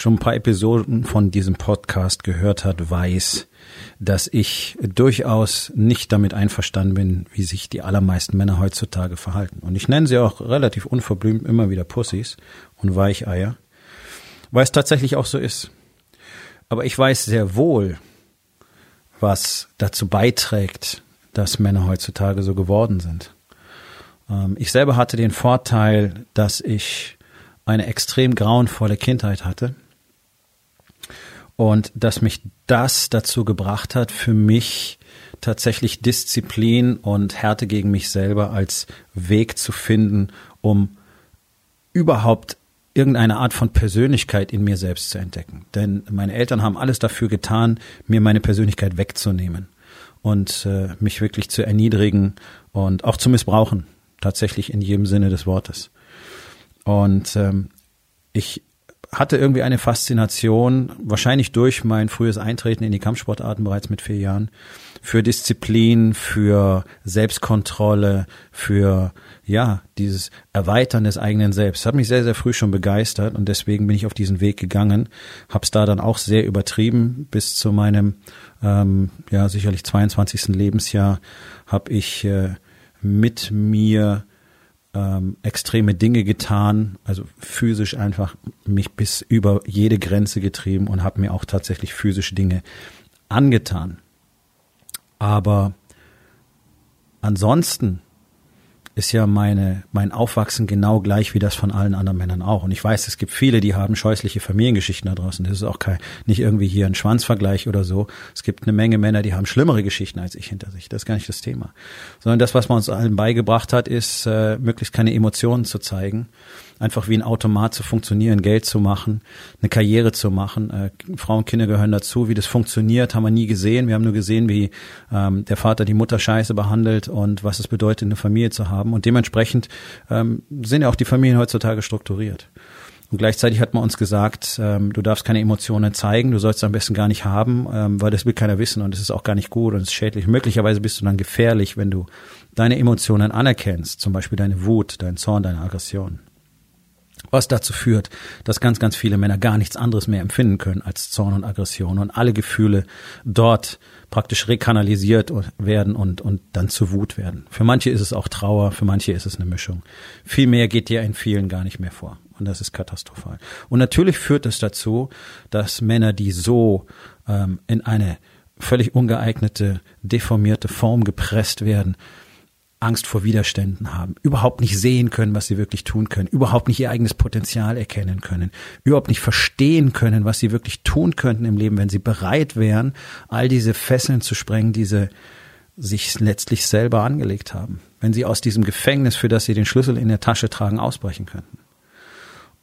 schon ein paar Episoden von diesem Podcast gehört hat, weiß, dass ich durchaus nicht damit einverstanden bin, wie sich die allermeisten Männer heutzutage verhalten. Und ich nenne sie auch relativ unverblümt immer wieder Pussys und Weicheier, weil es tatsächlich auch so ist. Aber ich weiß sehr wohl, was dazu beiträgt, dass Männer heutzutage so geworden sind. Ähm, ich selber hatte den Vorteil, dass ich eine extrem grauenvolle Kindheit hatte und dass mich das dazu gebracht hat, für mich tatsächlich Disziplin und Härte gegen mich selber als Weg zu finden, um überhaupt irgendeine Art von Persönlichkeit in mir selbst zu entdecken. Denn meine Eltern haben alles dafür getan, mir meine Persönlichkeit wegzunehmen und äh, mich wirklich zu erniedrigen und auch zu missbrauchen, tatsächlich in jedem Sinne des Wortes. Und ähm, ich hatte irgendwie eine Faszination, wahrscheinlich durch mein frühes Eintreten in die Kampfsportarten bereits mit vier Jahren, für Disziplin, für Selbstkontrolle, für ja, dieses Erweitern des eigenen Selbst. Das hat mich sehr, sehr früh schon begeistert und deswegen bin ich auf diesen Weg gegangen. Hab's da dann auch sehr übertrieben. Bis zu meinem ähm, ja sicherlich 22. Lebensjahr habe ich äh, mit mir ähm, extreme Dinge getan, also physisch einfach mich bis über jede Grenze getrieben und habe mir auch tatsächlich physische Dinge angetan. Aber ansonsten ist ja meine, mein Aufwachsen genau gleich wie das von allen anderen Männern auch. Und ich weiß, es gibt viele, die haben scheußliche Familiengeschichten da draußen. Das ist auch kein, nicht irgendwie hier ein Schwanzvergleich oder so. Es gibt eine Menge Männer, die haben schlimmere Geschichten als ich hinter sich. Das ist gar nicht das Thema. Sondern das, was man uns allen beigebracht hat, ist, äh, möglichst keine Emotionen zu zeigen einfach wie ein Automat zu funktionieren, Geld zu machen, eine Karriere zu machen. Äh, Frauen und Kinder gehören dazu. Wie das funktioniert, haben wir nie gesehen. Wir haben nur gesehen, wie ähm, der Vater die Mutter scheiße behandelt und was es bedeutet, eine Familie zu haben. Und dementsprechend ähm, sind ja auch die Familien heutzutage strukturiert. Und gleichzeitig hat man uns gesagt, ähm, du darfst keine Emotionen zeigen, du sollst am besten gar nicht haben, ähm, weil das will keiner wissen und es ist auch gar nicht gut und es ist schädlich. Möglicherweise bist du dann gefährlich, wenn du deine Emotionen anerkennst, zum Beispiel deine Wut, dein Zorn, deine Aggression was dazu führt, dass ganz, ganz viele Männer gar nichts anderes mehr empfinden können als Zorn und Aggression und alle Gefühle dort praktisch rekanalisiert werden und, und dann zu Wut werden. Für manche ist es auch Trauer, für manche ist es eine Mischung. Viel mehr geht dir in vielen gar nicht mehr vor. Und das ist katastrophal. Und natürlich führt es dazu, dass Männer, die so ähm, in eine völlig ungeeignete, deformierte Form gepresst werden, Angst vor Widerständen haben, überhaupt nicht sehen können, was sie wirklich tun können, überhaupt nicht ihr eigenes Potenzial erkennen können, überhaupt nicht verstehen können, was sie wirklich tun könnten im Leben, wenn sie bereit wären, all diese Fesseln zu sprengen, diese sich letztlich selber angelegt haben, wenn sie aus diesem Gefängnis, für das sie den Schlüssel in der Tasche tragen, ausbrechen könnten.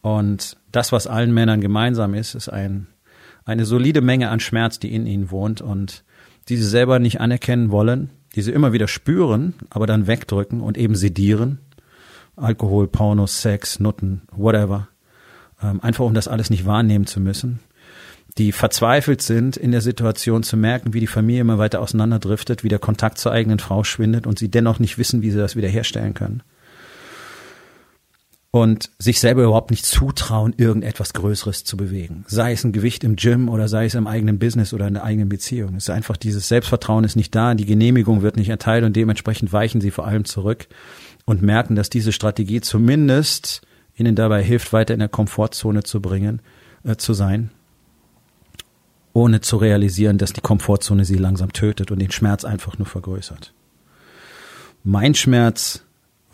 Und das, was allen Männern gemeinsam ist, ist ein, eine solide Menge an Schmerz, die in ihnen wohnt und die sie selber nicht anerkennen wollen, die sie immer wieder spüren, aber dann wegdrücken und eben sedieren. Alkohol, Porno, Sex, Nutten, whatever. Ähm, einfach um das alles nicht wahrnehmen zu müssen. Die verzweifelt sind, in der Situation zu merken, wie die Familie immer weiter auseinanderdriftet, wie der Kontakt zur eigenen Frau schwindet und sie dennoch nicht wissen, wie sie das wiederherstellen können und sich selber überhaupt nicht zutrauen, irgendetwas Größeres zu bewegen. Sei es ein Gewicht im Gym oder sei es im eigenen Business oder in der eigenen Beziehung. Es ist einfach dieses Selbstvertrauen ist nicht da, die Genehmigung wird nicht erteilt und dementsprechend weichen sie vor allem zurück und merken, dass diese Strategie zumindest ihnen dabei hilft, weiter in der Komfortzone zu bringen, äh, zu sein, ohne zu realisieren, dass die Komfortzone sie langsam tötet und den Schmerz einfach nur vergrößert. Mein Schmerz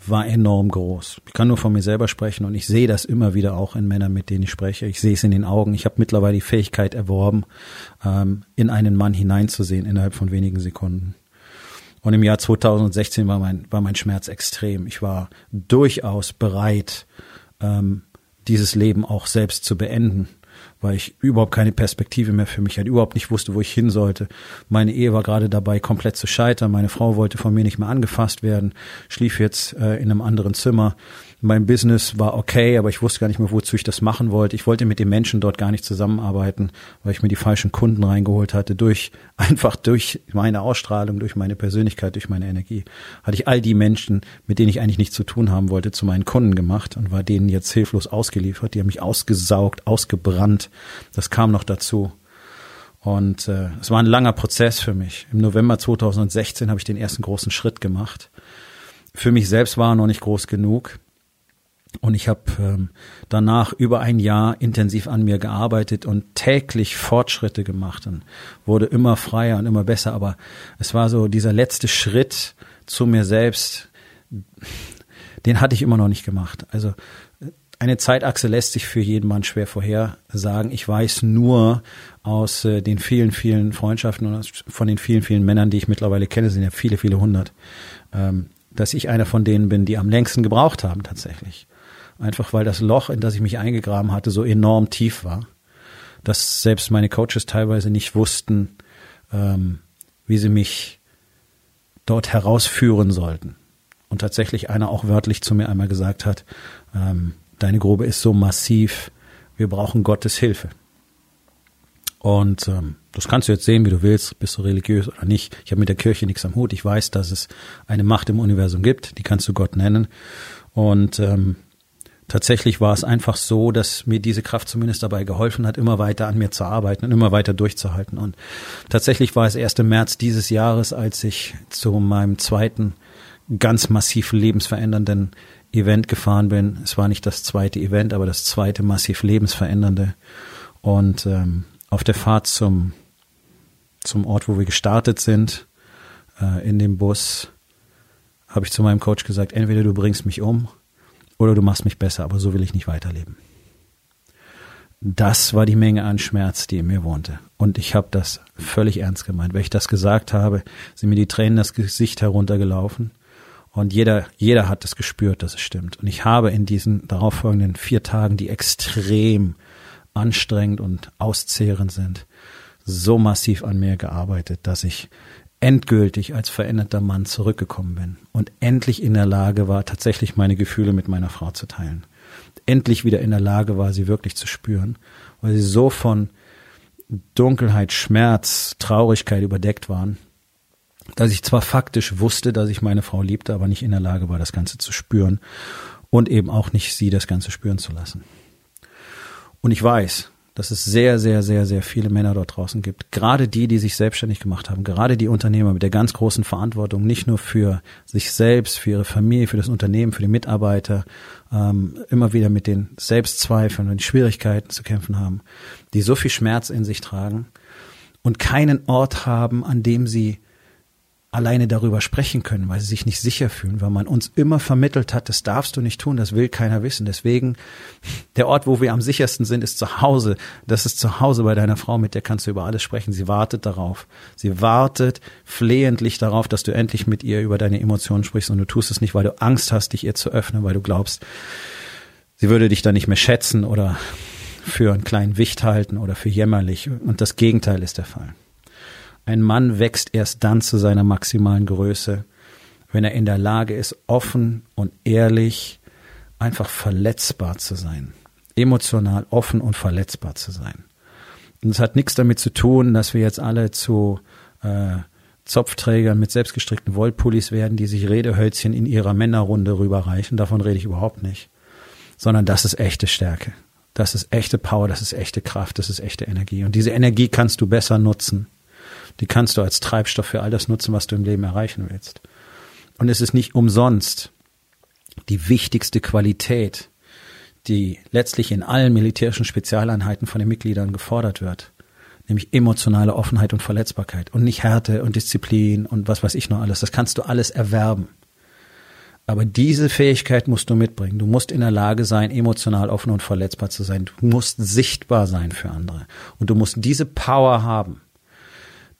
war enorm groß. Ich kann nur von mir selber sprechen und ich sehe das immer wieder auch in Männern, mit denen ich spreche. Ich sehe es in den Augen. Ich habe mittlerweile die Fähigkeit erworben, ähm, in einen Mann hineinzusehen innerhalb von wenigen Sekunden. Und im Jahr 2016 war mein, war mein Schmerz extrem. Ich war durchaus bereit, ähm, dieses Leben auch selbst zu beenden, weil ich überhaupt keine Perspektive mehr für mich hatte, überhaupt nicht wusste, wo ich hin sollte. Meine Ehe war gerade dabei, komplett zu scheitern. Meine Frau wollte von mir nicht mehr angefasst werden, schlief jetzt äh, in einem anderen Zimmer mein Business war okay, aber ich wusste gar nicht mehr, wozu ich das machen wollte. Ich wollte mit den Menschen dort gar nicht zusammenarbeiten, weil ich mir die falschen Kunden reingeholt hatte. Durch, einfach durch meine Ausstrahlung, durch meine Persönlichkeit, durch meine Energie, hatte ich all die Menschen, mit denen ich eigentlich nichts zu tun haben wollte, zu meinen Kunden gemacht und war denen jetzt hilflos ausgeliefert. Die haben mich ausgesaugt, ausgebrannt. Das kam noch dazu. Und äh, es war ein langer Prozess für mich. Im November 2016 habe ich den ersten großen Schritt gemacht. Für mich selbst war er noch nicht groß genug. Und ich habe ähm, danach über ein Jahr intensiv an mir gearbeitet und täglich Fortschritte gemacht und wurde immer freier und immer besser. Aber es war so dieser letzte Schritt zu mir selbst, den hatte ich immer noch nicht gemacht. Also eine Zeitachse lässt sich für jeden Mann schwer vorhersagen. Ich weiß nur aus äh, den vielen, vielen Freundschaften und von den vielen, vielen Männern, die ich mittlerweile kenne, sind ja viele, viele hundert, ähm, dass ich einer von denen bin, die am längsten gebraucht haben tatsächlich einfach weil das Loch, in das ich mich eingegraben hatte, so enorm tief war, dass selbst meine Coaches teilweise nicht wussten, ähm, wie sie mich dort herausführen sollten. Und tatsächlich einer auch wörtlich zu mir einmal gesagt hat, ähm, deine Grube ist so massiv, wir brauchen Gottes Hilfe. Und ähm, das kannst du jetzt sehen, wie du willst, bist du religiös oder nicht. Ich habe mit der Kirche nichts am Hut. Ich weiß, dass es eine Macht im Universum gibt, die kannst du Gott nennen. Und ähm, tatsächlich war es einfach so, dass mir diese Kraft zumindest dabei geholfen hat, immer weiter an mir zu arbeiten und immer weiter durchzuhalten. Und tatsächlich war es erst im März dieses Jahres, als ich zu meinem zweiten ganz massiv lebensverändernden Event gefahren bin. Es war nicht das zweite Event, aber das zweite massiv lebensverändernde. Und ähm, auf der Fahrt zum, zum Ort, wo wir gestartet sind, äh, in dem Bus, habe ich zu meinem Coach gesagt, entweder du bringst mich um oder du machst mich besser, aber so will ich nicht weiterleben. Das war die Menge an Schmerz, die in mir wohnte. Und ich habe das völlig ernst gemeint. Wenn ich das gesagt habe, sind mir die Tränen das Gesicht heruntergelaufen. Und jeder, jeder hat es gespürt, dass es stimmt. Und ich habe in diesen darauffolgenden vier Tagen, die extrem anstrengend und auszehrend sind, so massiv an mir gearbeitet, dass ich endgültig als veränderter Mann zurückgekommen bin und endlich in der Lage war, tatsächlich meine Gefühle mit meiner Frau zu teilen. Endlich wieder in der Lage war, sie wirklich zu spüren, weil sie so von Dunkelheit, Schmerz, Traurigkeit überdeckt waren, dass ich zwar faktisch wusste, dass ich meine Frau liebte, aber nicht in der Lage war, das Ganze zu spüren und eben auch nicht sie das Ganze spüren zu lassen. Und ich weiß, dass es sehr, sehr, sehr, sehr viele Männer dort draußen gibt. Gerade die, die sich selbstständig gemacht haben, gerade die Unternehmer mit der ganz großen Verantwortung, nicht nur für sich selbst, für ihre Familie, für das Unternehmen, für die Mitarbeiter, ähm, immer wieder mit den Selbstzweifeln und Schwierigkeiten zu kämpfen haben, die so viel Schmerz in sich tragen und keinen Ort haben, an dem sie alleine darüber sprechen können, weil sie sich nicht sicher fühlen, weil man uns immer vermittelt hat, das darfst du nicht tun, das will keiner wissen. Deswegen, der Ort, wo wir am sichersten sind, ist zu Hause. Das ist zu Hause bei deiner Frau, mit der kannst du über alles sprechen. Sie wartet darauf. Sie wartet flehentlich darauf, dass du endlich mit ihr über deine Emotionen sprichst und du tust es nicht, weil du Angst hast, dich ihr zu öffnen, weil du glaubst, sie würde dich dann nicht mehr schätzen oder für einen kleinen Wicht halten oder für jämmerlich. Und das Gegenteil ist der Fall. Ein Mann wächst erst dann zu seiner maximalen Größe, wenn er in der Lage ist, offen und ehrlich, einfach verletzbar zu sein. Emotional offen und verletzbar zu sein. Und es hat nichts damit zu tun, dass wir jetzt alle zu äh, Zopfträgern mit selbstgestrickten Wollpullis werden, die sich Redehölzchen in ihrer Männerrunde rüberreichen. Davon rede ich überhaupt nicht. Sondern das ist echte Stärke. Das ist echte Power, das ist echte Kraft, das ist echte Energie. Und diese Energie kannst du besser nutzen, die kannst du als Treibstoff für all das nutzen, was du im Leben erreichen willst. Und es ist nicht umsonst die wichtigste Qualität, die letztlich in allen militärischen Spezialeinheiten von den Mitgliedern gefordert wird, nämlich emotionale Offenheit und Verletzbarkeit und nicht Härte und Disziplin und was weiß ich noch alles. Das kannst du alles erwerben. Aber diese Fähigkeit musst du mitbringen. Du musst in der Lage sein, emotional offen und verletzbar zu sein. Du musst sichtbar sein für andere. Und du musst diese Power haben,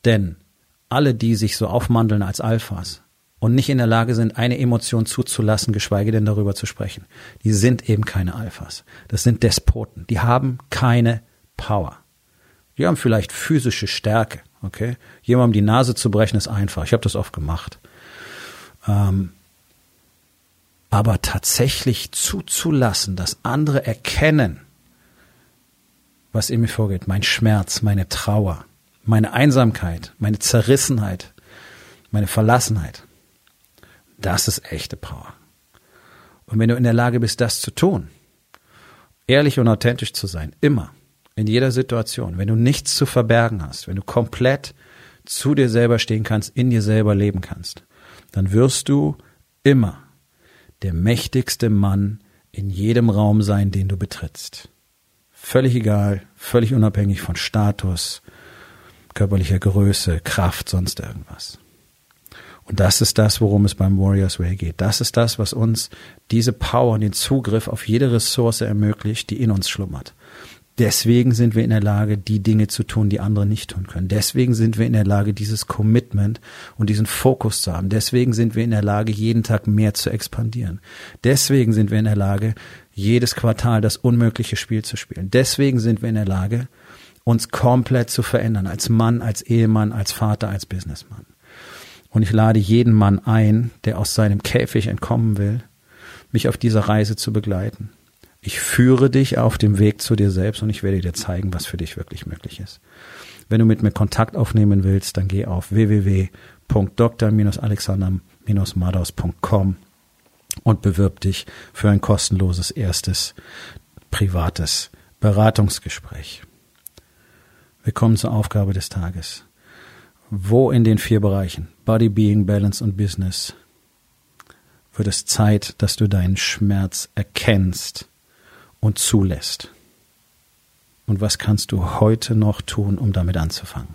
denn alle, die sich so aufmandeln als Alphas und nicht in der Lage sind, eine Emotion zuzulassen, geschweige denn darüber zu sprechen, die sind eben keine Alphas. Das sind Despoten. Die haben keine Power. Die haben vielleicht physische Stärke, okay? Jemandem die Nase zu brechen ist einfach. Ich habe das oft gemacht. Ähm, aber tatsächlich zuzulassen, dass andere erkennen, was in mir vorgeht, mein Schmerz, meine Trauer, meine Einsamkeit, meine Zerrissenheit, meine Verlassenheit, das ist echte Power. Und wenn du in der Lage bist, das zu tun, ehrlich und authentisch zu sein, immer, in jeder Situation, wenn du nichts zu verbergen hast, wenn du komplett zu dir selber stehen kannst, in dir selber leben kannst, dann wirst du immer der mächtigste Mann in jedem Raum sein, den du betrittst. Völlig egal, völlig unabhängig von Status, körperlicher Größe, Kraft, sonst irgendwas. Und das ist das, worum es beim Warriors Way geht. Das ist das, was uns diese Power und den Zugriff auf jede Ressource ermöglicht, die in uns schlummert. Deswegen sind wir in der Lage, die Dinge zu tun, die andere nicht tun können. Deswegen sind wir in der Lage, dieses Commitment und diesen Fokus zu haben. Deswegen sind wir in der Lage, jeden Tag mehr zu expandieren. Deswegen sind wir in der Lage, jedes Quartal das unmögliche Spiel zu spielen. Deswegen sind wir in der Lage, uns komplett zu verändern, als Mann, als Ehemann, als Vater, als Businessmann. Und ich lade jeden Mann ein, der aus seinem Käfig entkommen will, mich auf dieser Reise zu begleiten. Ich führe dich auf dem Weg zu dir selbst und ich werde dir zeigen, was für dich wirklich möglich ist. Wenn du mit mir Kontakt aufnehmen willst, dann geh auf www.dr-alexander-madaus.com und bewirb dich für ein kostenloses erstes privates Beratungsgespräch. Wir kommen zur Aufgabe des Tages. Wo in den vier Bereichen Body, Being, Balance und Business wird es Zeit, dass du deinen Schmerz erkennst und zulässt? Und was kannst du heute noch tun, um damit anzufangen?